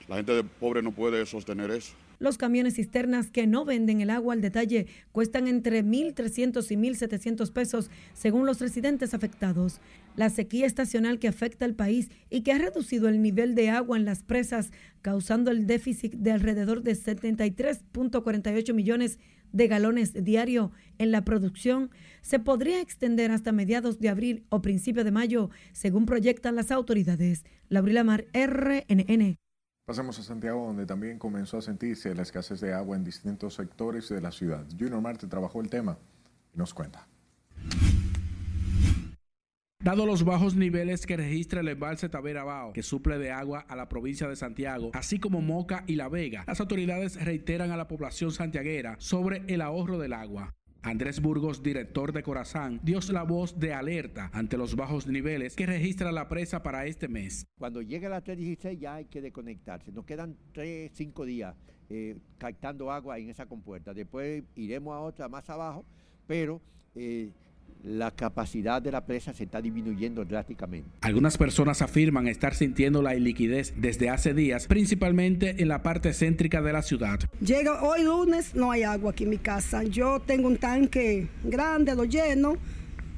La gente pobre no puede sostener eso.
Los camiones cisternas que no venden el agua al detalle cuestan entre 1.300 y 1.700 pesos según los residentes afectados. La sequía estacional que afecta al país y que ha reducido el nivel de agua en las presas, causando el déficit de alrededor de 73.48 millones de galones diario en la producción, se podría extender hasta mediados de abril o principio de mayo, según proyectan las autoridades. Laurila Mar, RNN.
Pasemos a Santiago, donde también comenzó a sentirse la escasez de agua en distintos sectores de la ciudad. Junior Marte trabajó el tema y nos cuenta.
Dado los bajos niveles que registra el embalse Tavera Bao, que suple de agua a la provincia de Santiago, así como Moca y La Vega, las autoridades reiteran a la población santiaguera sobre el ahorro del agua. Andrés Burgos, director de Corazán, dio la voz de alerta ante los bajos niveles que registra la presa para este mes.
Cuando llegue la 316 ya hay que desconectarse. Nos quedan 3, 5 días eh, captando agua en esa compuerta. Después iremos a otra más abajo, pero eh, la capacidad de la presa se está disminuyendo drásticamente.
Algunas personas afirman estar sintiendo la iliquidez desde hace días, principalmente en la parte céntrica de la ciudad.
Llega hoy lunes, no hay agua aquí en mi casa. Yo tengo un tanque grande, lo lleno,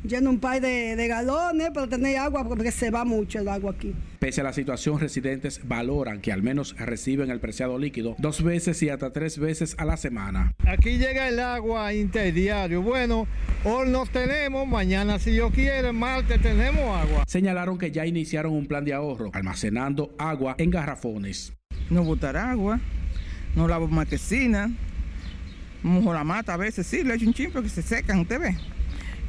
lleno un par de, de galones para tener agua porque se va mucho el agua aquí.
Pese a la situación, residentes valoran que al menos reciben el preciado líquido dos veces y hasta tres veces a la semana.
Aquí llega el agua interdiario. Bueno, hoy nos tenemos, mañana si Dios quiere, martes tenemos agua.
Señalaron que ya iniciaron un plan de ahorro, almacenando agua en garrafones.
No botar agua, no lavo matecina, mojo la mata a veces, sí, le echo un chin porque se secan, usted ve.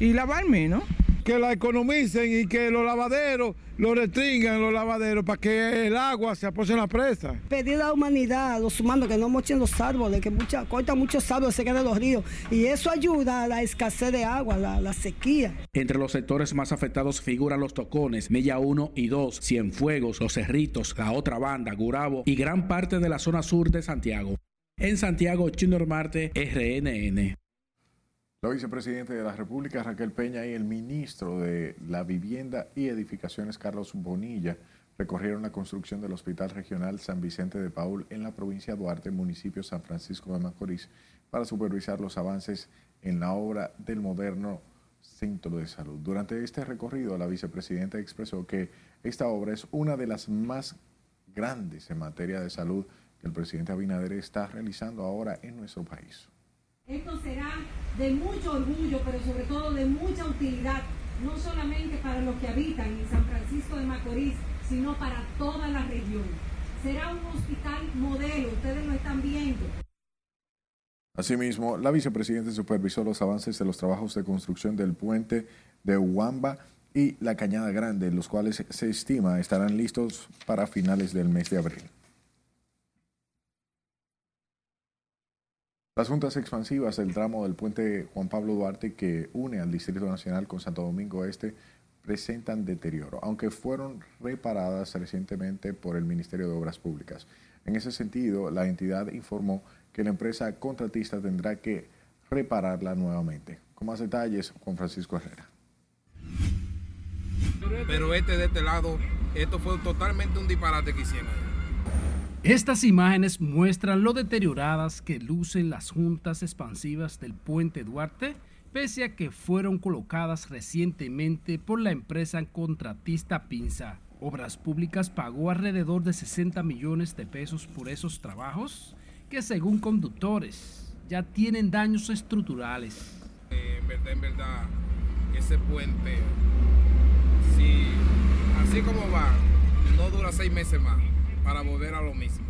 Y lavarme, ¿no?
que la economicen y que los lavaderos lo restringan los lavaderos para que el agua se apose en la presa.
Pedir a la humanidad, a los humanos, que no mochen los árboles, que mucha, cortan muchos árboles, se quedan los ríos. Y eso ayuda a la escasez de agua, la, la sequía.
Entre los sectores más afectados figuran los Tocones, Mella 1 y 2, Cienfuegos, Los Cerritos, la otra banda, Gurabo y gran parte de la zona sur de Santiago. En Santiago, Chino Marte, RNN.
La vicepresidenta de la República, Raquel Peña, y el ministro de la Vivienda y Edificaciones, Carlos Bonilla, recorrieron la construcción del Hospital Regional San Vicente de Paul en la provincia de Duarte, municipio San Francisco de Macorís, para supervisar los avances en la obra del moderno centro de salud. Durante este recorrido, la vicepresidenta expresó que esta obra es una de las más grandes en materia de salud que el presidente Abinader está realizando ahora en nuestro país.
Esto será de mucho orgullo, pero sobre todo de mucha utilidad, no solamente para los que habitan en San Francisco de Macorís, sino para toda la región. Será un hospital modelo, ustedes lo están viendo.
Asimismo, la vicepresidenta supervisó los avances de los trabajos de construcción del puente de Huamba y la Cañada Grande, los cuales se estima estarán listos para finales del mes de abril. Las juntas expansivas del tramo del puente Juan Pablo Duarte que une al Distrito Nacional con Santo Domingo Este presentan deterioro, aunque fueron reparadas recientemente por el Ministerio de Obras Públicas. En ese sentido, la entidad informó que la empresa contratista tendrá que repararla nuevamente. Con más detalles, Juan Francisco Herrera.
Pero este de este lado, esto fue totalmente un disparate que hicieron.
Estas imágenes muestran lo deterioradas que lucen las juntas expansivas del puente Duarte
pese a que fueron colocadas recientemente por la empresa contratista Pinza. Obras Públicas pagó alrededor de 60 millones de pesos por esos trabajos que según conductores ya tienen daños estructurales.
En verdad, en verdad, ese puente, si así como va, no dura seis meses más para volver a lo mismo.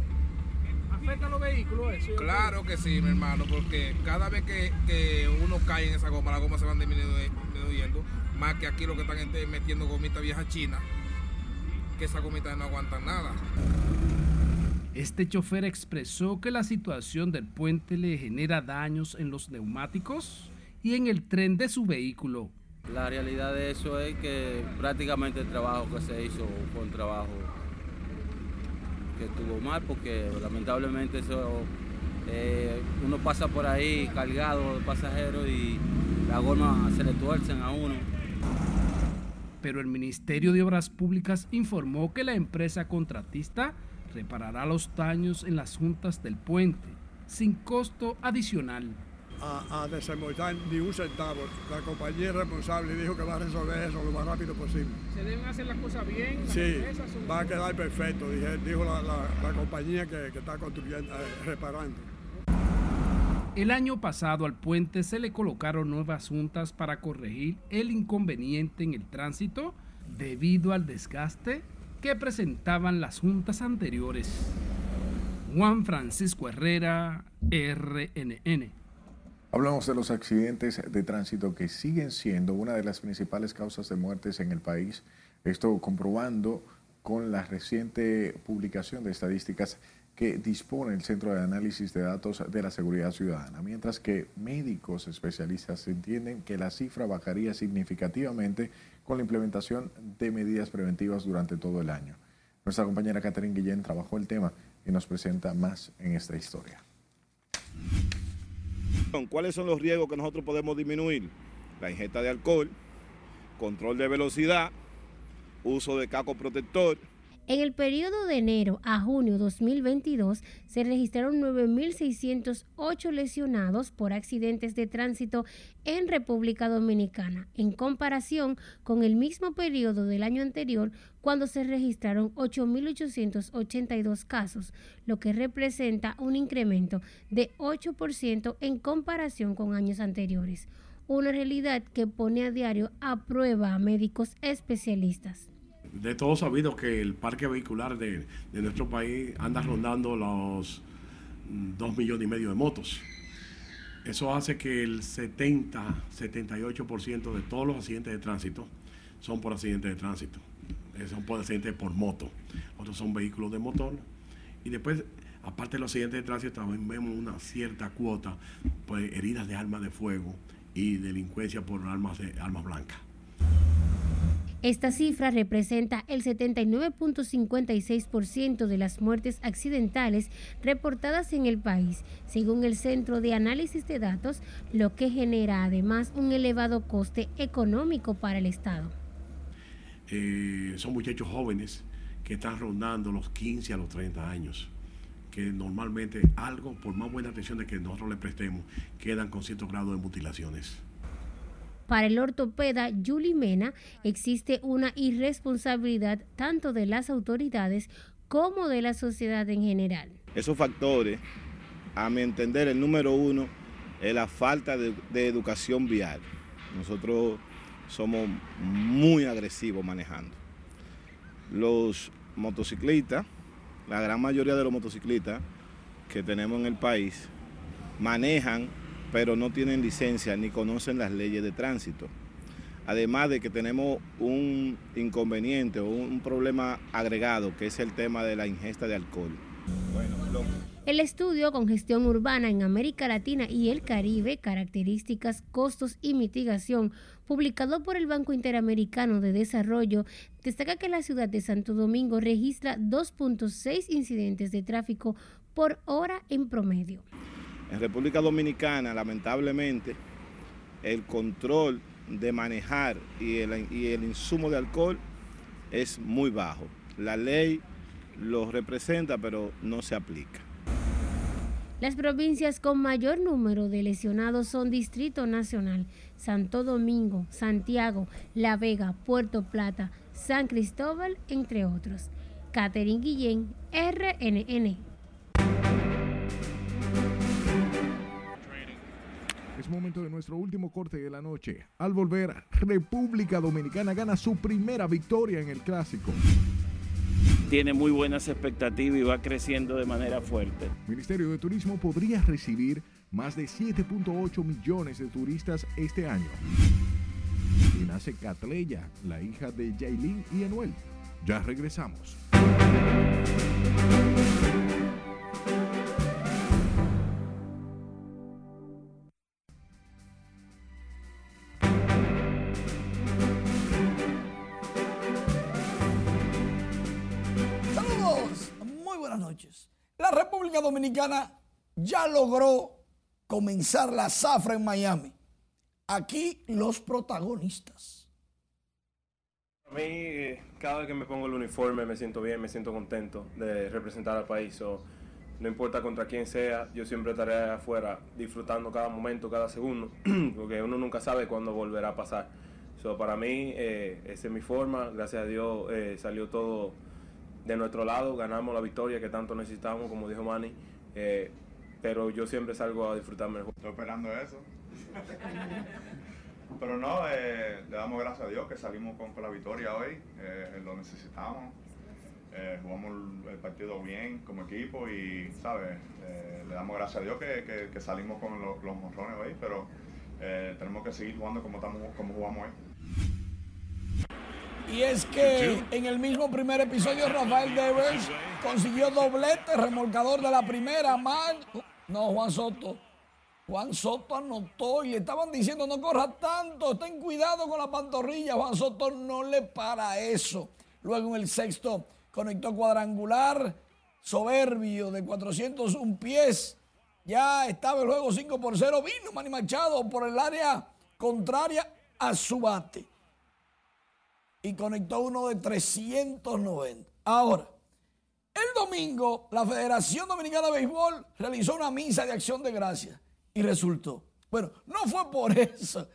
¿Afecta a los vehículos eso?
Claro que sí, mi hermano, porque cada vez que, que uno cae en esa goma, las gomas se van disminuyendo, más que aquí lo que están metiendo gomitas viejas chinas, que esas gomitas no aguantan nada.
Este chofer expresó que la situación del puente le genera daños en los neumáticos y en el tren de su vehículo.
La realidad de eso es que prácticamente el trabajo que se hizo fue un trabajo que estuvo mal porque lamentablemente eso, eh, uno pasa por ahí cargado de pasajeros y la goma se le tuercen a uno.
Pero el Ministerio de Obras Públicas informó que la empresa contratista reparará los daños en las juntas del puente sin costo adicional.
A, a desembolsar ni un centavo. La compañía responsable dijo que va a resolver eso lo más rápido posible.
¿Se deben hacer las cosas bien?
Sí, va a quedar perfecto, dijo la, la, la compañía que, que, está construyendo, eh, reparando.
El año pasado al puente se le colocaron nuevas juntas para corregir el inconveniente en el tránsito debido al desgaste que presentaban las juntas anteriores. Juan Francisco Herrera, RNN.
Hablamos de los accidentes de tránsito que siguen siendo una de las principales causas de muertes en el país. Esto comprobando con la reciente publicación de estadísticas que dispone el Centro de Análisis de Datos de la Seguridad Ciudadana, mientras que médicos especialistas entienden que la cifra bajaría significativamente con la implementación de medidas preventivas durante todo el año. Nuestra compañera Catherine Guillén trabajó el tema y nos presenta más en esta historia.
¿Cuáles son los riesgos que nosotros podemos disminuir? La ingesta de alcohol, control de velocidad, uso de caco protector.
En el periodo de enero a junio 2022 se registraron 9.608 lesionados por accidentes de tránsito en República Dominicana, en comparación con el mismo periodo del año anterior cuando se registraron 8.882 casos, lo que representa un incremento de 8% en comparación con años anteriores, una realidad que pone a diario a prueba a médicos especialistas
de todos sabido que el parque vehicular de, de, nuestro país anda rondando los 2 millones y medio de motos. Eso hace que el 70, 78% de todos los accidentes de tránsito son por accidentes de tránsito. Son por accidentes por moto. Otros son vehículos de motor. Y después, aparte de los accidentes de tránsito, también vemos una cierta cuota, pues heridas de armas de fuego y delincuencia por armas, de, armas blancas.
Esta cifra representa el 79.56% de las muertes accidentales reportadas en el país, según el Centro de Análisis de Datos, lo que genera además un elevado coste económico para el Estado.
Eh, son muchachos jóvenes que están rondando los 15 a los 30 años que normalmente algo, por más buena atención de que nosotros les prestemos, quedan con cierto grado de mutilaciones.
Para el ortopeda Yuli Mena existe una irresponsabilidad tanto de las autoridades como de la sociedad en general.
Esos factores, a mi entender, el número uno es la falta de educación vial. Nosotros somos muy agresivos manejando. Los motociclistas, la gran mayoría de los motociclistas que tenemos en el país, manejan pero no tienen licencia ni conocen las leyes de tránsito. Además de que tenemos un inconveniente o un problema agregado, que es el tema de la ingesta de alcohol.
El estudio Congestión Urbana en América Latina y el Caribe, características, costos y mitigación, publicado por el Banco Interamericano de Desarrollo, destaca que la ciudad de Santo Domingo registra 2.6 incidentes de tráfico por hora en promedio.
En República Dominicana, lamentablemente, el control de manejar y el, insumo de alcohol es muy bajo. La ley lo representa, pero no se aplica.
Las provincias con mayor número de lesionados son Distrito Nacional, Santo Domingo, Santiago, La Vega, Puerto Plata, San Cristóbal, entre otros. Catherine Guillén, RNN.
Es momento de nuestro último corte de la noche. Al volver, República Dominicana gana su primera victoria en el clásico.
Tiene muy buenas expectativas y va creciendo de manera fuerte.
Ministerio de Turismo podría recibir más de 7.8 millones de turistas este año. Y nace Catleya, la hija de Yailin y Anuel. Ya regresamos.
Dominicana ya logró comenzar la zafra en Miami. Aquí los protagonistas.
A mí, cada vez que me pongo el uniforme me siento bien, me siento contento de representar al país. So, no importa contra quién sea, yo siempre estaré afuera disfrutando cada momento, cada segundo, porque uno nunca sabe cuándo volverá a pasar. So, para mí, eh, esa es mi forma. Gracias a Dios eh, salió todo de nuestro lado, ganamos la victoria que tanto necesitamos, como dijo Manny. Eh, pero yo siempre salgo a disfrutarme el juego.
Estoy esperando eso. Pero no, eh, le damos gracias a Dios que salimos con, la victoria hoy, eh, lo necesitamos. Jugamos el, partido bien como equipo y, ¿sabes? Le damos gracias a Dios que, que- salimos con lo- los monrones hoy, pero tenemos que seguir jugando como, estamos, como jugamos hoy.
Y es que en el mismo primer episodio Rafael Devers consiguió doblete, remolcador de la primera. Man, no, Juan Soto. Juan Soto anotó y le estaban diciendo no corra tanto, ten cuidado con la pantorrilla. Juan Soto no le para eso. Luego en el sexto conectó cuadrangular, soberbio de 401 pies. Ya estaba el juego 5 por 0. Vino Manny Machado por el área contraria a su bate y conectó uno de 390. Ahora, el domingo la Federación Dominicana de Béisbol realizó una misa de acción de gracias y resultó. Bueno, no fue por eso,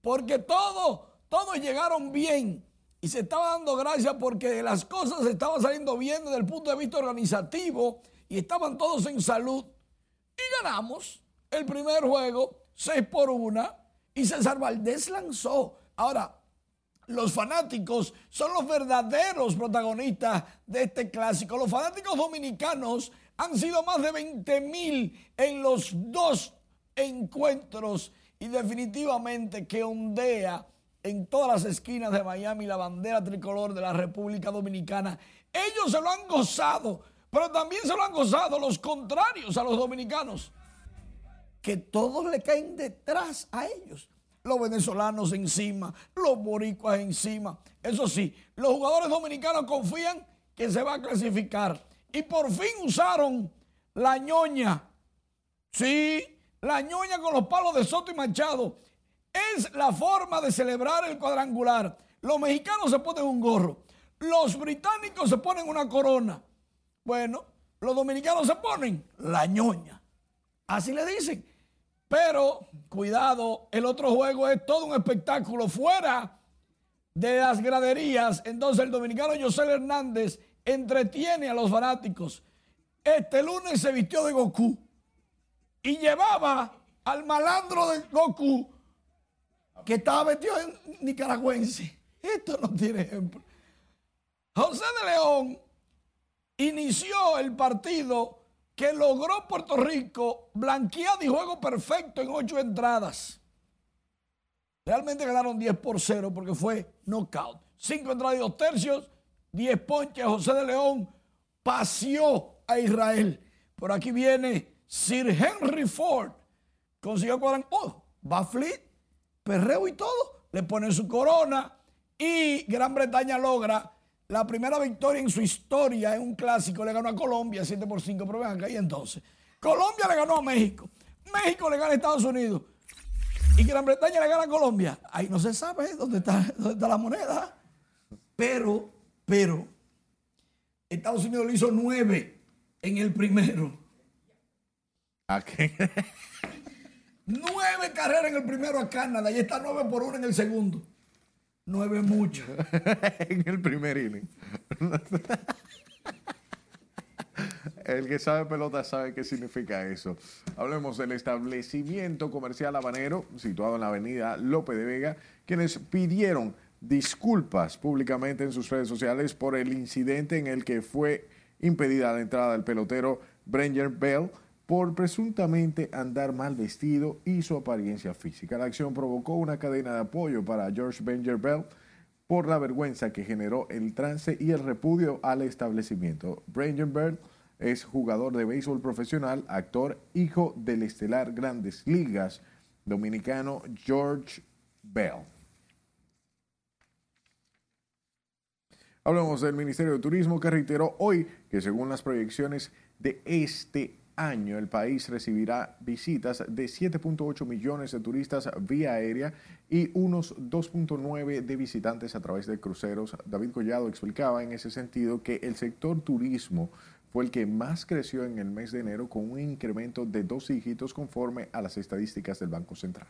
porque todos, todos llegaron bien y se estaba dando gracias porque las cosas estaban saliendo bien desde el punto de vista organizativo y estaban todos en salud. Y ganamos el primer juego, 6 por 1, y César Valdés lanzó. Ahora, los fanáticos son los verdaderos protagonistas de este clásico. Los fanáticos dominicanos han sido más de 20 mil en los dos encuentros y definitivamente que ondea en todas las esquinas de Miami la bandera tricolor de la República Dominicana. Ellos se lo han gozado, pero también se lo han gozado los contrarios a los dominicanos, que todos le caen detrás a ellos los venezolanos encima, los boricuas encima. Eso sí, los jugadores dominicanos confían que se va a clasificar. Y por fin usaron la ñoña. Sí, la ñoña con los palos de Soto y Machado. Es la forma de celebrar el cuadrangular. Los mexicanos se ponen un gorro. Los británicos se ponen una corona. Bueno, los dominicanos se ponen la ñoña. Así le dicen. Pero, cuidado, el otro juego es todo un espectáculo fuera de las graderías. Entonces el dominicano José Hernández entretiene a los fanáticos. Este lunes se vistió de Goku y llevaba al malandro de Goku que estaba metido en nicaragüense. Esto no tiene ejemplo. José de León inició el partido que logró Puerto Rico blanqueado y juego perfecto en ocho entradas. Realmente ganaron 10 por 0 porque fue knockout. Cinco entradas y dos tercios, 10 ponches. José de León paseó a Israel. Por aquí viene Sir Henry Ford. Consiguió cuadran. Oh, va Fleet, perreo y todo. Le pone su corona. Y Gran Bretaña logra la primera victoria en su historia en un clásico. Le ganó a Colombia 7 por 5. Pero vean acá, y entonces. Colombia le ganó a México. México le gana a Estados Unidos. Y Gran Bretaña le gana a Colombia. Ahí no se sabe dónde está, dónde está la moneda. Pero, pero, Estados Unidos le hizo nueve en el primero
¿A qué?
Nueve carreras en el primero a Canadá y está nueve por uno en el segundo. Nueve mucho.
en el primer inning. El que sabe pelota sabe qué significa eso. Hablemos del establecimiento comercial habanero, situado en la avenida Lope de Vega, quienes pidieron disculpas públicamente en sus redes sociales por el incidente en el que fue impedida la entrada del pelotero Brenger Bell por presuntamente andar mal vestido y su apariencia física. La acción provocó una cadena de apoyo para George Brenger Bell por la vergüenza que generó el trance y el repudio al establecimiento. Brenger Bell es jugador de béisbol profesional, actor, hijo del estelar Grandes Ligas dominicano George Bell. Hablamos del Ministerio de Turismo que reiteró hoy que según las proyecciones de este año el país recibirá visitas de 7.8 millones de turistas vía aérea y unos 2.9 de visitantes a través de cruceros. David Collado explicaba en ese sentido que el sector turismo fue el que más creció en el mes de enero con un incremento de dos dígitos conforme a las estadísticas del Banco Central.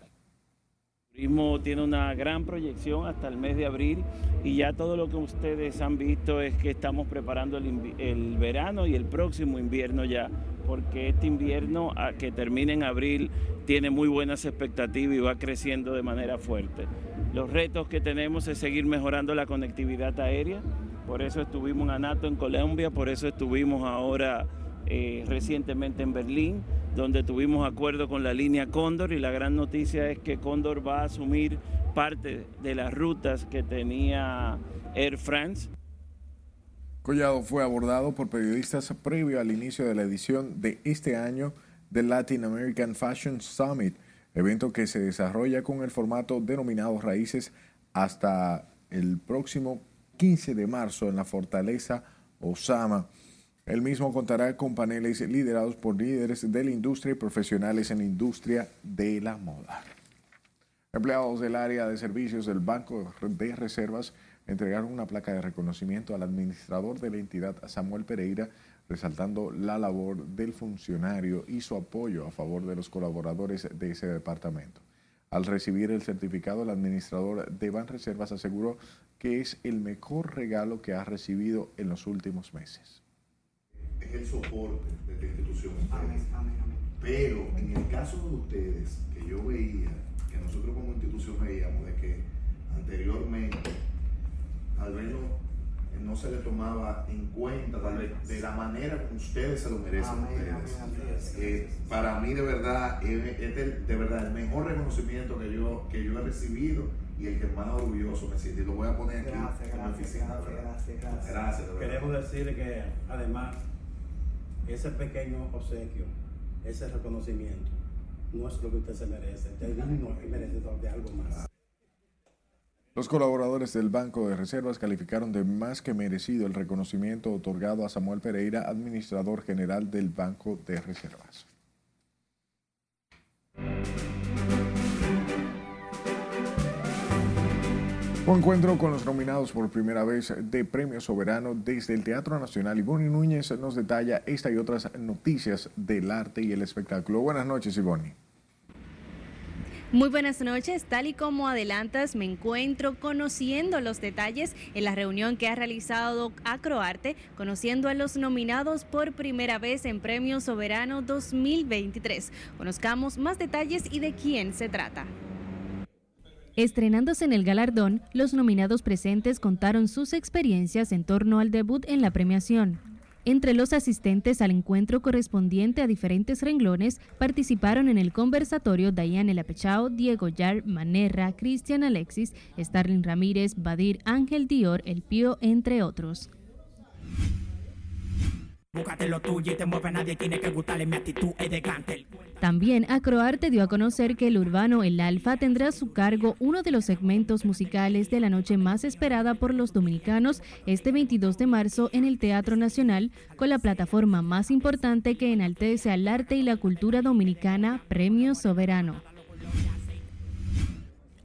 El turismo tiene una gran proyección hasta el mes de abril y ya todo lo que ustedes han visto es que estamos preparando el, el verano y el próximo invierno ya, porque este invierno que termina en abril tiene muy buenas expectativas y va creciendo de manera fuerte. Los retos que tenemos es seguir mejorando la conectividad aérea, por eso estuvimos en Anato, en Colombia, por eso estuvimos ahora eh, recientemente en Berlín, donde tuvimos acuerdo con la línea Cóndor y la gran noticia es que Cóndor va a asumir parte de las rutas que tenía Air France.
Fue abordado por periodistas previo al inicio de la edición de este año del Latin American Fashion Summit, evento que se desarrolla con el formato denominado Raíces hasta el próximo 15 de marzo en la fortaleza Osama. El mismo contará con paneles liderados por líderes de la industria y profesionales en la industria de la moda. Empleados del área de servicios del Banco de Reservas entregaron una placa de reconocimiento al administrador de la entidad, Samuel Pereira, resaltando la labor del funcionario y su apoyo a favor de los colaboradores de ese departamento. Al recibir el certificado, el administrador de Banreservas aseguró que es el mejor regalo que ha recibido en los últimos meses.
Es el soporte de esta institución. Pero en el caso de ustedes, que yo veía, que nosotros como institución veíamos de que anteriormente, tal vez no, se le tomaba en cuenta tal vez, de la manera como ustedes se lo merecen ustedes. Eh, para mí de verdad es, de verdad el mejor reconocimiento que yo, que yo he recibido y el que más orgulloso me siento. Y lo voy a poner aquí
gracias,
en
gracias,
oficina.
Gracias, gracias,
gracias.
Queremos decirle que además ese pequeño obsequio, ese reconocimiento, no es lo que usted se merece. Usted digno y merece de algo más.
Los colaboradores del Banco de Reservas calificaron de más que merecido el reconocimiento otorgado a Samuel Pereira, administrador general del Banco de Reservas. Un encuentro con los nominados por primera vez de Premio Soberano desde el Teatro Nacional. Ivonne Núñez nos detalla esta y otras noticias del arte y el espectáculo. Buenas noches, Ivonne.
Muy buenas noches, tal y como adelantas, me encuentro conociendo los detalles en la reunión que ha realizado Acroarte, conociendo a los nominados por primera vez en Premio Soberano 2023. Conozcamos más detalles y de quién se trata. Estrenándose en el galardón, los nominados presentes contaron sus experiencias en torno al debut en la premiación. Entre los asistentes al encuentro correspondiente a diferentes renglones participaron en el conversatorio Diane Lapechao, Diego Yar, Manerra, Cristian Alexis, Starling Ramírez, Badir, Ángel Dior, El Pío, entre otros. Búscate lo y te mueve nadie, tiene que gustarle mi actitud. También Acroarte dio a conocer que el urbano El Alfa tendrá a su cargo uno de los segmentos musicales de la noche más esperada por los dominicanos este 22 de marzo en el Teatro Nacional, con la plataforma más importante que enaltece al arte y la cultura dominicana, Premio Soberano.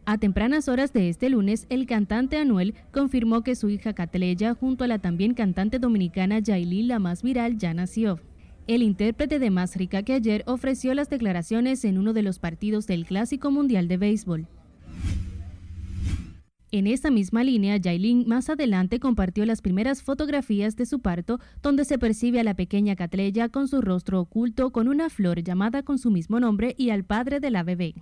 A tempranas horas de este lunes, el cantante Anuel confirmó que su hija Catleya, junto a la también cantante dominicana Yailin, la más viral, ya nació. El intérprete de Más Rica que ayer ofreció las declaraciones en uno de los partidos del Clásico Mundial de Béisbol. En esta misma línea, Yailin más adelante compartió las primeras fotografías de su parto, donde se percibe a la pequeña Catleya con su rostro oculto con una flor llamada con su mismo nombre y al padre de la bebé.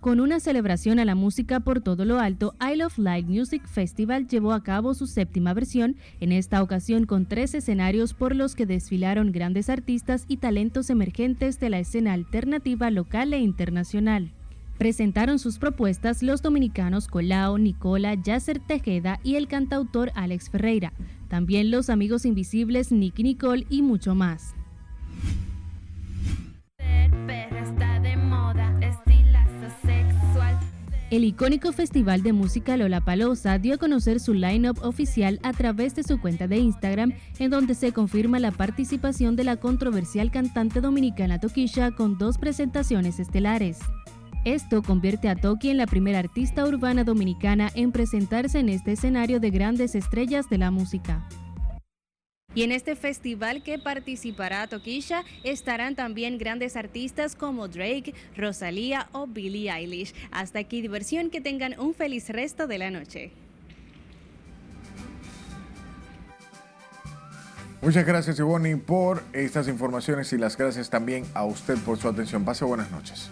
Con una celebración a la música por todo lo alto, I Love Live Music Festival llevó a cabo su séptima versión, en esta ocasión con tres escenarios por los que desfilaron grandes artistas y talentos emergentes de la escena alternativa local e internacional. Presentaron sus propuestas los dominicanos Colao, Nicola, Yasser Tejeda y el cantautor Alex Ferreira, también los amigos invisibles Nicky Nicole y mucho más. El icónico Festival de Música Lola Palosa dio a conocer su line-up oficial a través de su cuenta de Instagram, en donde se confirma la participación de la controversial cantante dominicana Toquisha con dos presentaciones estelares. Esto convierte a Toki en la primera artista urbana dominicana en presentarse en este escenario de grandes estrellas de la música. Y en este festival que participará Tokisha estarán también grandes artistas como Drake, Rosalía o Billie Eilish. Hasta aquí diversión, que tengan un feliz resto de la noche.
Muchas gracias Ivonne por estas informaciones y las gracias también a usted por su atención. Pase buenas noches.